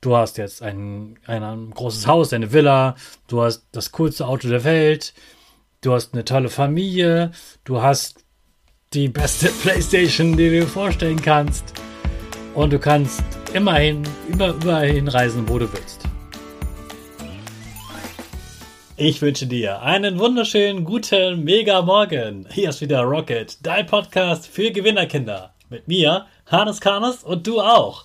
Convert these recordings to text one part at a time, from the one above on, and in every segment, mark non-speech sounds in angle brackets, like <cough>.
du hast jetzt ein, ein, großes Haus, eine Villa, du hast das coolste Auto der Welt, du hast eine tolle Familie, du hast die beste <laughs> Playstation, die du dir vorstellen kannst. Und du kannst immerhin, über, überall hinreisen, wo du willst. Ich wünsche dir einen wunderschönen, guten, mega Morgen. Hier ist wieder Rocket, dein Podcast für Gewinnerkinder. Mit mir, Hannes Karnes und du auch.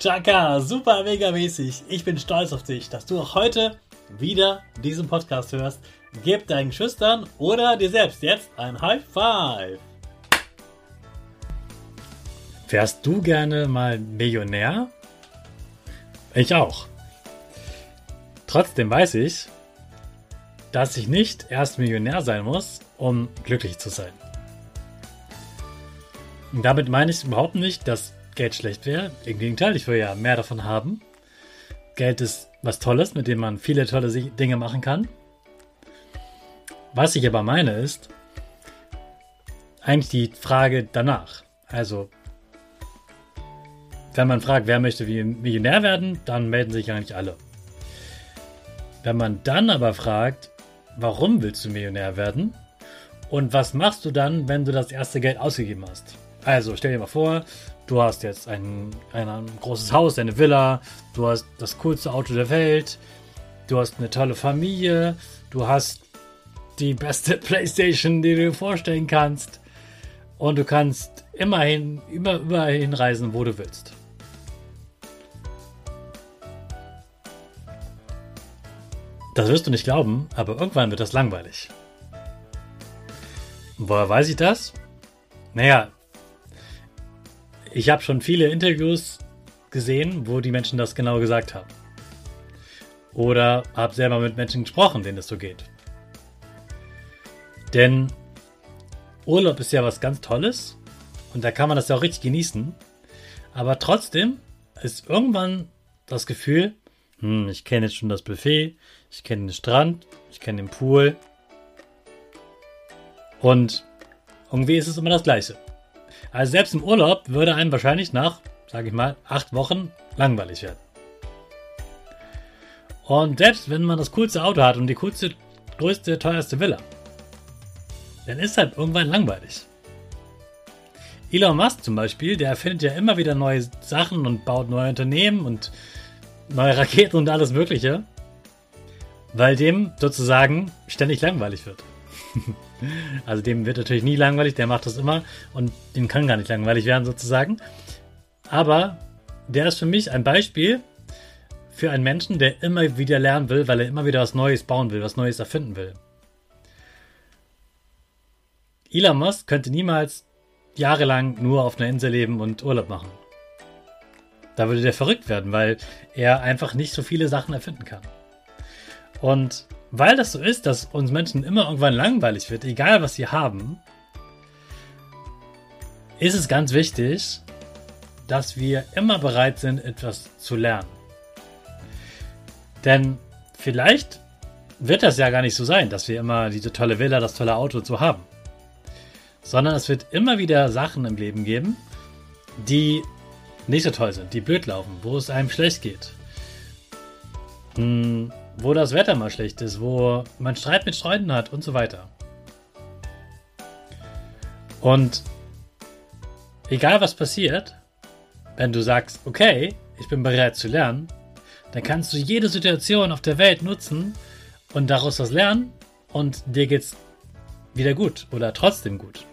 Chaka, super mega mäßig. Ich bin stolz auf dich, dass du auch heute wieder diesen Podcast hörst. Gib deinen Schüchtern oder dir selbst jetzt ein High Five. Wärst du gerne mal Millionär? Ich auch. Trotzdem weiß ich, dass ich nicht erst Millionär sein muss, um glücklich zu sein. Und damit meine ich überhaupt nicht, dass Geld schlecht wäre. Im Gegenteil, ich will ja mehr davon haben. Geld ist was Tolles, mit dem man viele tolle Dinge machen kann. Was ich aber meine ist, eigentlich die Frage danach. Also, wenn man fragt, wer möchte wie Millionär werden, dann melden sich eigentlich alle. Wenn man dann aber fragt, warum willst du Millionär werden? Und was machst du dann, wenn du das erste Geld ausgegeben hast? Also, stell dir mal vor, du hast jetzt ein, ein, großes Haus, eine Villa, du hast das coolste Auto der Welt, du hast eine tolle Familie, du hast die beste <laughs> Playstation, die du dir vorstellen kannst. Und du kannst immerhin über, überall hinreisen, wo du willst. Das wirst du nicht glauben, aber irgendwann wird das langweilig. woher weiß ich das? Naja, ich habe schon viele Interviews gesehen, wo die Menschen das genau gesagt haben. Oder habe selber mit Menschen gesprochen, denen das so geht. Denn Urlaub ist ja was ganz Tolles und da kann man das ja auch richtig genießen. Aber trotzdem ist irgendwann das Gefühl, hm, ich kenne jetzt schon das Buffet, ich kenne den Strand, ich kenne den Pool. Und irgendwie ist es immer das Gleiche. Also selbst im Urlaub würde einem wahrscheinlich nach, sage ich mal, acht Wochen langweilig werden. Und selbst wenn man das coolste Auto hat und die coolste, größte, teuerste Villa, dann ist halt irgendwann langweilig. Elon Musk zum Beispiel, der erfindet ja immer wieder neue Sachen und baut neue Unternehmen und neue Raketen und alles Mögliche, weil dem sozusagen ständig langweilig wird. <laughs> also dem wird natürlich nie langweilig, der macht das immer und dem kann gar nicht langweilig werden sozusagen. Aber der ist für mich ein Beispiel für einen Menschen, der immer wieder lernen will, weil er immer wieder was Neues bauen will, was Neues erfinden will. Elon Musk könnte niemals jahrelang nur auf einer Insel leben und Urlaub machen. Da würde der verrückt werden, weil er einfach nicht so viele Sachen erfinden kann. Und weil das so ist, dass uns Menschen immer irgendwann langweilig wird, egal was sie haben, ist es ganz wichtig, dass wir immer bereit sind, etwas zu lernen. Denn vielleicht wird das ja gar nicht so sein, dass wir immer diese tolle Villa, das tolle Auto zu haben. Sondern es wird immer wieder Sachen im Leben geben, die nicht so toll sind, die blöd laufen, wo es einem schlecht geht. Hm, wo das Wetter mal schlecht ist, wo man Streit mit Freunden hat und so weiter. Und egal was passiert, wenn du sagst, okay, ich bin bereit zu lernen, dann kannst du jede Situation auf der Welt nutzen und daraus was lernen und dir geht's wieder gut oder trotzdem gut.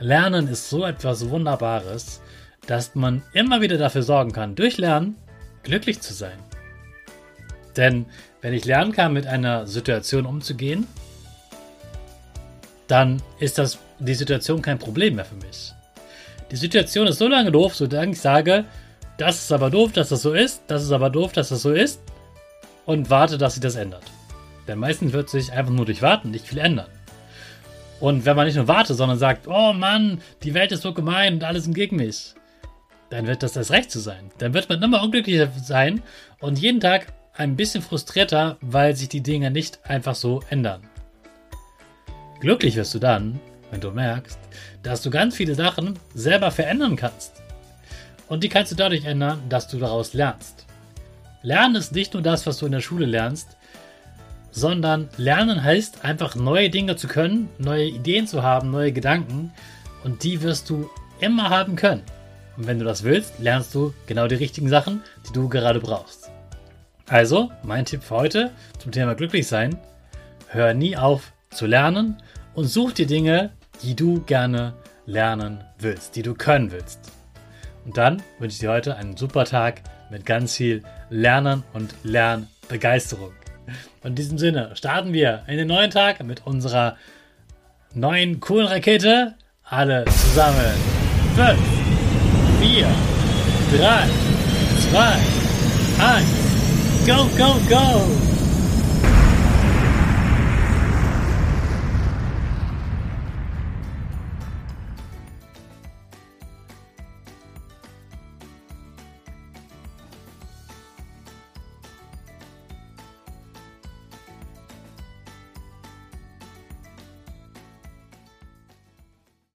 Lernen ist so etwas Wunderbares, dass man immer wieder dafür sorgen kann, durch Lernen glücklich zu sein. Denn wenn ich lernen kann, mit einer Situation umzugehen, dann ist das die Situation kein Problem mehr für mich. Die Situation ist so lange doof, solange ich sage, das ist aber doof, dass das so ist, das ist aber doof, dass das so ist und warte, dass sich das ändert. Denn meistens wird sich einfach nur durch Warten nicht viel ändern. Und wenn man nicht nur wartet, sondern sagt, oh Mann, die Welt ist so gemein und alles gegen mich, dann wird das das Recht zu sein. Dann wird man immer unglücklicher sein und jeden Tag ein bisschen frustrierter, weil sich die Dinge nicht einfach so ändern. Glücklich wirst du dann, wenn du merkst, dass du ganz viele Sachen selber verändern kannst. Und die kannst du dadurch ändern, dass du daraus lernst. Lernen ist nicht nur das, was du in der Schule lernst, sondern Lernen heißt einfach neue Dinge zu können, neue Ideen zu haben, neue Gedanken und die wirst du immer haben können. Und wenn du das willst, lernst du genau die richtigen Sachen, die du gerade brauchst. Also, mein Tipp für heute zum Thema glücklich sein, hör nie auf zu lernen und such dir Dinge, die du gerne lernen willst, die du können willst. Und dann wünsche ich dir heute einen super Tag mit ganz viel Lernen und Lernbegeisterung. Und in diesem Sinne starten wir in den neuen Tag mit unserer neuen coolen Rakete. Alle zusammen. 5, 4, 3, 2, 1. Go, go, go!